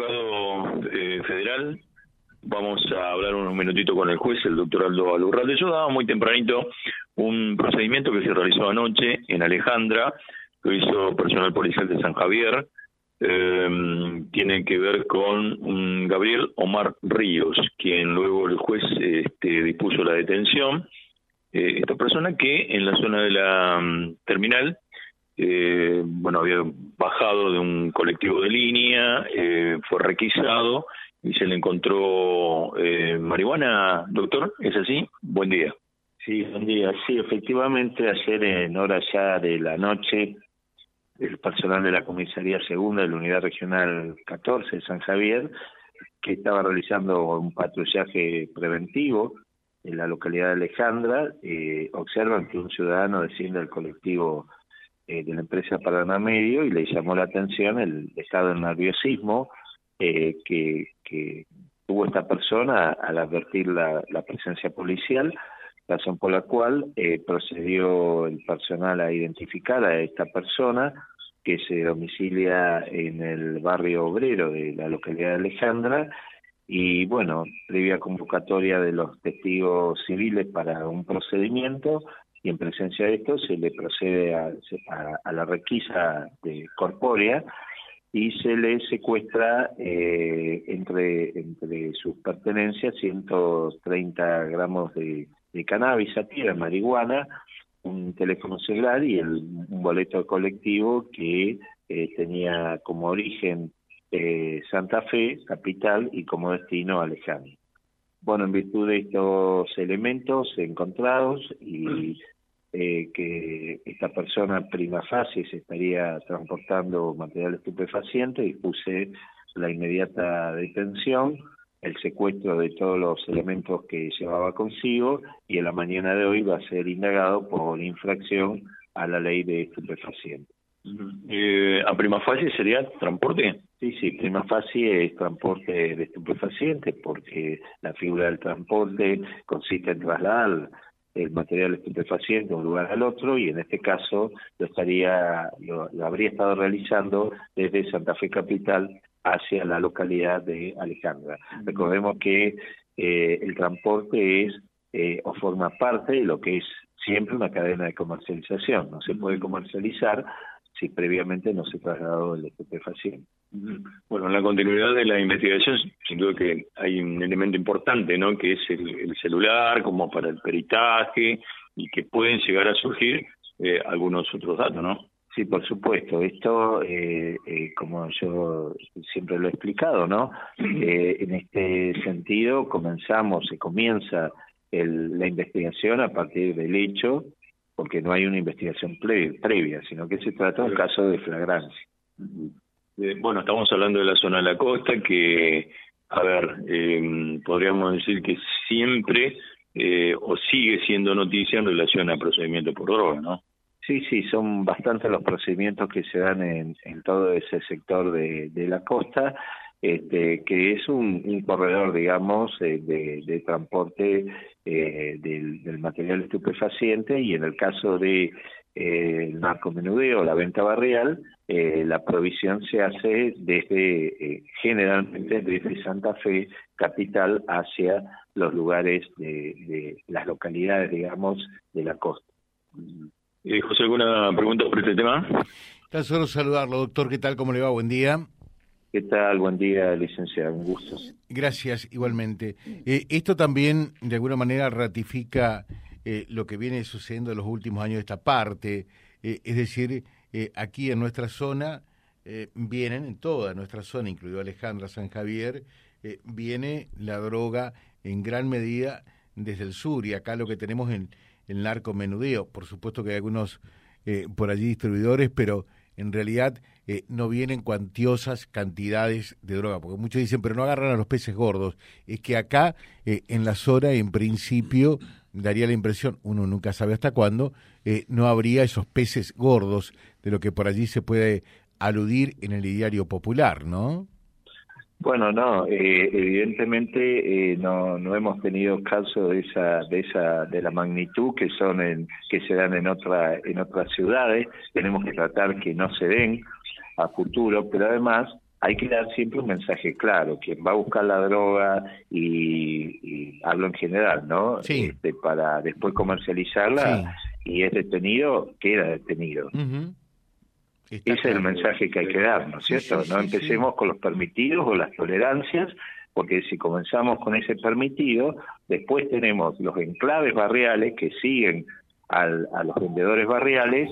juzgado eh, federal. Vamos a hablar unos minutitos con el juez, el doctor Aldo Alurralde. Yo daba muy tempranito un procedimiento que se realizó anoche en Alejandra, que hizo personal policial de San Javier. Eh, tiene que ver con un Gabriel Omar Ríos, quien luego el juez este, dispuso la detención. Eh, esta persona que en la zona de la mm, terminal eh, bueno, había bajado de un colectivo de línea, eh, fue requisado y se le encontró eh, marihuana, doctor, ¿es así? Buen día. Sí, buen día. Sí, efectivamente, ayer en horas ya de la noche, el personal de la Comisaría Segunda de la Unidad Regional 14 de San Javier, que estaba realizando un patrullaje preventivo en la localidad de Alejandra, eh, observan que un ciudadano desciende al colectivo eh, de la empresa Paraná Medio y le llamó la atención el estado de nerviosismo eh, que, que, tuvo esta persona al advertir la, la presencia policial, razón por la cual eh, procedió el personal a identificar a esta persona que se domicilia en el barrio obrero de la localidad de Alejandra y bueno, previa convocatoria de los testigos civiles para un procedimiento, y en presencia de esto se le procede a, la requisa de corpórea y se le secuestra eh, entre, entre sus pertenencias 130 gramos de, de cannabis, de marihuana, un teléfono celular y el, un boleto colectivo que eh, tenía como origen eh, Santa Fe, capital, y como destino Alejandro. Bueno, en virtud de estos elementos encontrados y eh, que esta persona prima facie se estaría transportando material estupefaciente, dispuse la inmediata detención, el secuestro de todos los elementos que llevaba consigo y en la mañana de hoy va a ser indagado por infracción a la ley de estupefacientes. Eh, ¿A prima facie sería transporte? Sí, sí, prima facie es transporte de estupefacientes porque la figura del transporte consiste en trasladar el material estupefaciente de un lugar al otro y en este caso lo estaría lo, habría estado realizando desde Santa Fe capital hacia la localidad de Alejandra. Recordemos que eh, el transporte es eh, o forma parte de lo que es siempre una cadena de comercialización. No se puede comercializar si previamente no se trasladó el estupefaciente. Bueno, en la continuidad de la investigación, sin duda que hay un elemento importante, ¿no? Que es el, celular, como para el peritaje, y que pueden llegar a surgir eh, algunos otros datos, ¿no? Sí, por supuesto. Esto, eh, eh, como yo siempre lo he explicado, ¿no? en este sentido, comenzamos, se comienza el, la investigación a partir del hecho porque no hay una investigación previa, sino que se trata de un caso de flagrancia. Eh, bueno, estamos hablando de la zona de la costa, que, a ver, eh, podríamos decir que siempre eh, o sigue siendo noticia en relación a procedimientos por droga, ¿no? Sí, sí, son bastantes los procedimientos que se dan en, en todo ese sector de, de la costa este, que es un, corredor, digamos, eh, de, transporte eh, del, material estupefaciente y en el caso de eh, el narcomenudeo, la venta barrial, la provisión se hace desde, generalmente desde Santa Fe, capital, hacia los lugares de, las localidades, digamos, de la costa. José, ¿alguna pregunta por este tema? Tan solo saludarlo, doctor. ¿Qué tal? ¿Cómo le va? Buen día. ¿Qué tal? Buen día, licenciado. Un gusto. Gracias, igualmente. Eh, esto también, de alguna manera, ratifica eh, lo que viene sucediendo en los últimos años de esta parte. Eh, es decir, aquí en nuestra zona vienen, en toda nuestra zona, incluido Alejandra, San Javier, viene la droga en gran medida desde el sur y acá lo que tenemos en el narco menudeo. Por supuesto que hay algunos por allí distribuidores, pero en realidad eh, no vienen cuantiosas cantidades de droga, porque muchos dicen, pero no agarran a los peces gordos. Es que acá, eh, en la zona, en principio, daría la impresión, uno nunca sabe hasta cuándo, eh, no habría esos peces gordos de lo que por allí se puede aludir en el ideario popular, ¿no? Bueno, no, eh, evidentemente eh, no, no hemos tenido casos de esa, de esa, de la magnitud que son en, que se dan en otra, en otras ciudades. Tenemos que tratar que no se den a futuro, pero además hay que dar siempre un mensaje claro. Quien va a buscar la droga y, hablo en general, ¿no? Este, para después comercializarla y es detenido, queda detenido. Ese es el mensaje que hay que dar, ¿no es cierto? no empecemos con los permitidos o las tolerancias, porque si comenzamos con ese permitido, después tenemos los enclaves barriales que siguen a los vendedores barriales,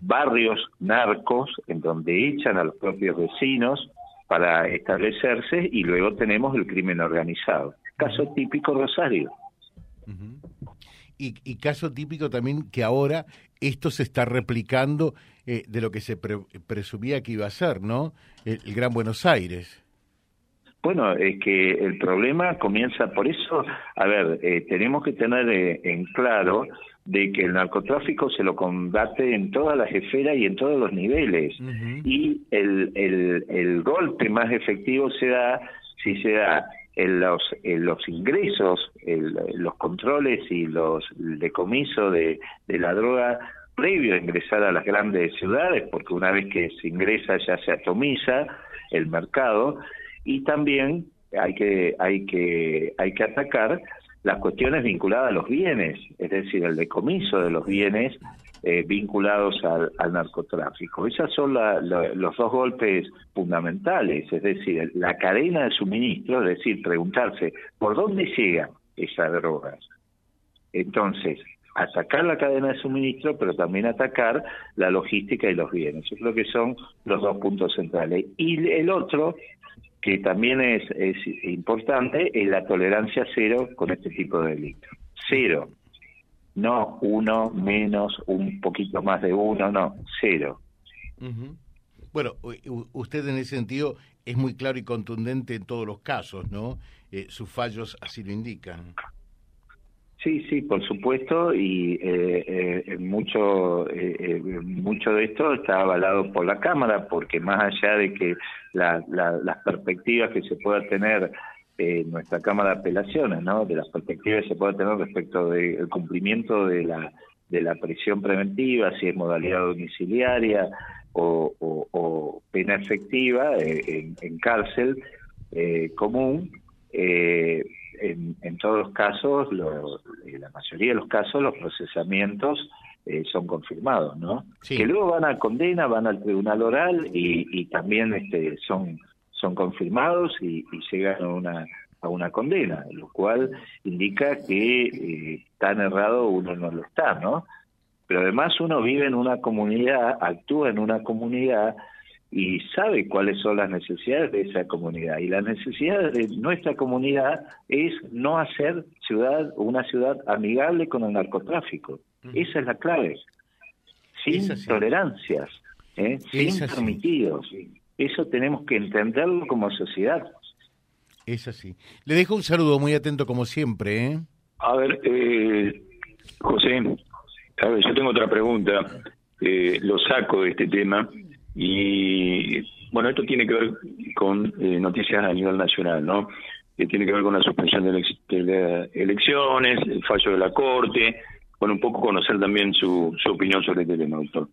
barrios narcos en donde echan a los propios vecinos para establecerse y luego tenemos el crimen organizado. Caso típico Rosario. Y, caso típico también que ahora esto se está replicando eh, de lo que se presumía que iba a ser, ¿no? El, Gran Buenos Aires. Bueno, es que el problema comienza por eso, a ver, eh, tenemos que tener eh, en claro de que el narcotráfico se lo combate en todas las esferas y en todos los niveles. Y el, el, el golpe más efectivo se da si se da en los, en los ingresos, en los controles y los decomisos de, de la droga previo a ingresar a las grandes ciudades, porque una vez que se ingresa ya se atomiza el mercado, y también hay que, hay que, hay que atacar las cuestiones vinculadas a los bienes, es decir, el decomiso de los bienes eh, vinculados al, narcotráfico. Esos son los dos golpes fundamentales, es decir, la cadena de suministro, es decir, preguntarse por dónde llegan esas drogas. Entonces, atacar la cadena de suministro, pero también atacar la logística y los bienes. Yo creo que son los dos puntos centrales. Y el otro que también es, es importante, es la tolerancia cero con este tipo de delitos. Cero. No uno, menos, un poquito más de uno, no, cero. Bueno, usted en ese sentido es muy claro y contundente en todos los casos, ¿no? Eh, sus fallos así lo indican. Sí, sí, por supuesto, y eh, eh, mucho, eh, mucho de esto está avalado por la Cámara, porque más allá de que las perspectivas que se pueda tener en nuestra Cámara de Apelaciones, ¿no? de las perspectivas que se pueda tener respecto del cumplimiento de la, de la prisión preventiva, si es modalidad domiciliaria o, pena efectiva en, en cárcel común, eh, en, todos los casos, en la mayoría de los casos, los procesamientos eh, son confirmados, ¿no? Que luego van a condena, van al tribunal oral y, también este, son, son confirmados y, llegan a una, a una condena, lo cual indica que eh, tan errado uno no lo está, ¿no? Pero además uno vive en una comunidad, actúa en una comunidad y sabe cuáles son las necesidades de esa comunidad. Y la necesidad de nuestra comunidad es no hacer ciudad una ciudad amigable con el narcotráfico. Esa es la clave. Sin tolerancias, ¿eh? sin permitidos. Eso tenemos que entenderlo como sociedad. Es así. Le dejo un saludo muy atento como siempre. ¿eh? A ver, eh, José, a ver, yo tengo otra pregunta. Eh, lo saco de este tema y bueno, esto tiene que ver con eh, noticias a nivel nacional, ¿no? Que tiene que ver con la suspensión de, elecciones, el fallo de la Corte, bueno, un poco conocer también su, su opinión sobre este tema, doctor.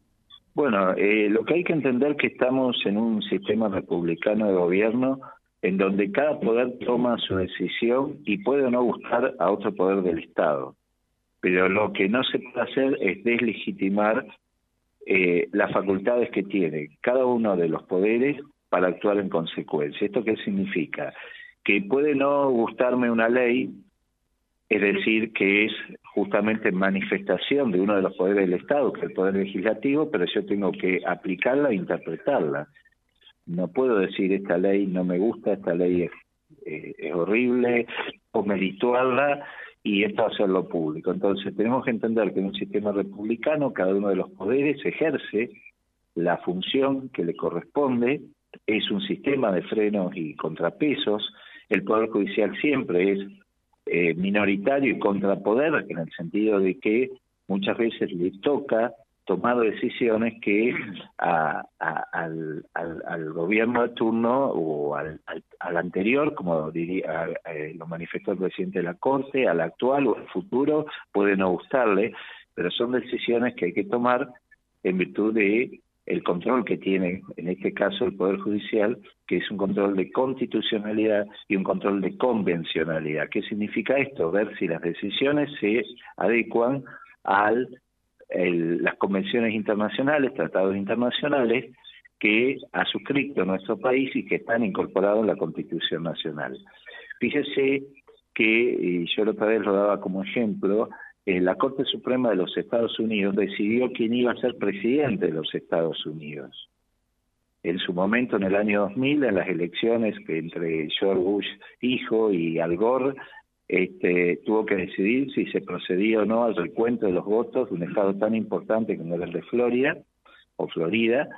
Bueno, eh, lo que hay que entender que estamos en un sistema republicano de gobierno en donde cada poder toma su decisión y puede o no gustar a otro poder del Estado. Pero lo que no se puede hacer es deslegitimar eh, las facultades que tiene cada uno de los poderes para actuar en consecuencia. ¿Esto qué significa? Que puede no gustarme una ley, es decir, que es justamente manifestación de uno de los poderes del Estado, que es el poder legislativo, pero yo tengo que aplicarla e interpretarla. No puedo decir esta ley no me gusta, esta ley es, eh, es horrible, o merituarla y esto hacerlo público. Entonces tenemos que entender que en un sistema republicano cada uno de los poderes ejerce la función que le corresponde, es un sistema de frenos y contrapesos, el Poder Judicial siempre es eh, minoritario y contrapoder en el sentido de que muchas veces le toca tomado decisiones que al, gobierno de turno o al, anterior, como diría, eh, lo manifestó el presidente de la Corte, al actual o al futuro, puede no gustarle, pero son decisiones que hay que tomar en virtud de el control que tiene, en este caso, el Poder Judicial, que es un control de constitucionalidad y un control de convencionalidad. ¿Qué significa esto? Ver si las decisiones se adecuan a las convenciones internacionales, tratados internacionales que ha suscrito nuestro país y que están incorporados en la Constitución Nacional. Fíjese que, y yo la otra vez lo daba como ejemplo, eh, la Corte Suprema de los Estados Unidos decidió quién iba a ser presidente de los Estados Unidos. En su momento, en el año 2000, en las elecciones que entre George Bush hijo y Al Gore, este, tuvo que decidir si se procedía o no al recuento de los votos de un estado tan importante como el de Florida, o Florida,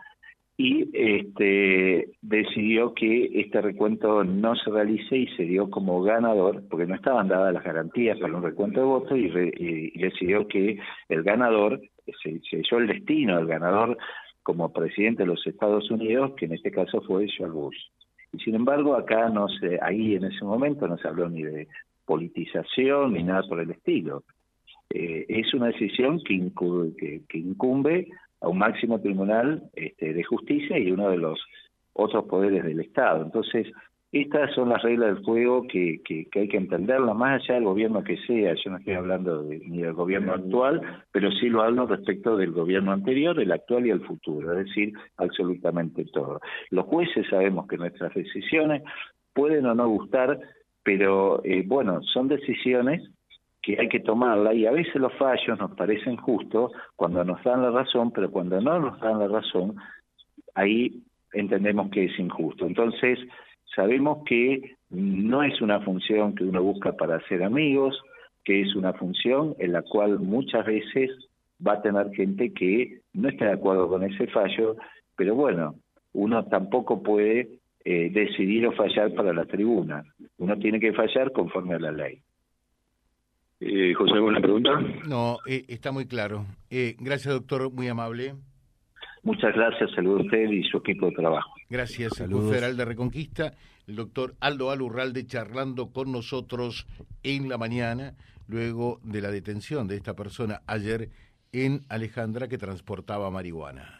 y este, decidió que este recuento no se realice y se dio como ganador, porque no estaban dadas las garantías para un recuento de votos, y, decidió que el ganador, se, se dio el destino del ganador como presidente de los Estados Unidos, que en este caso fue George Bush. Y sin embargo, acá no se, ahí en ese momento no se habló ni de politización ni nada por el estilo. Eh, es una decisión que, que incumbe a un máximo tribunal este, de justicia y uno de los otros poderes del Estado. Entonces, estas son las reglas del juego que, que, hay que entenderlas, más allá del gobierno que sea. Yo no estoy hablando ni del gobierno actual, pero sí lo hablo respecto del gobierno anterior, el actual y el futuro, es decir, absolutamente todo. Los jueces sabemos que nuestras decisiones pueden o no gustar, pero eh, bueno, son decisiones que hay que tomarla y a veces los fallos nos parecen justos cuando nos dan la razón, pero cuando no nos dan la razón, ahí entendemos que es injusto. Entonces, sabemos que no es una función que uno busca para hacer amigos, que es una función en la cual muchas veces va a tener gente que no está de acuerdo con ese fallo, pero bueno, uno tampoco puede eh, decidir o fallar para la tribuna, uno tiene que fallar conforme a la ley. Eh, José, ¿alguna pregunta? No, eh, está muy claro. Eh, gracias, doctor, muy amable. Muchas gracias, saludo a usted y su equipo de trabajo. Gracias, Saludos. Federal de Reconquista, el doctor Aldo Alurralde charlando con nosotros en la mañana, luego de la detención de esta persona ayer en Alejandra que transportaba marihuana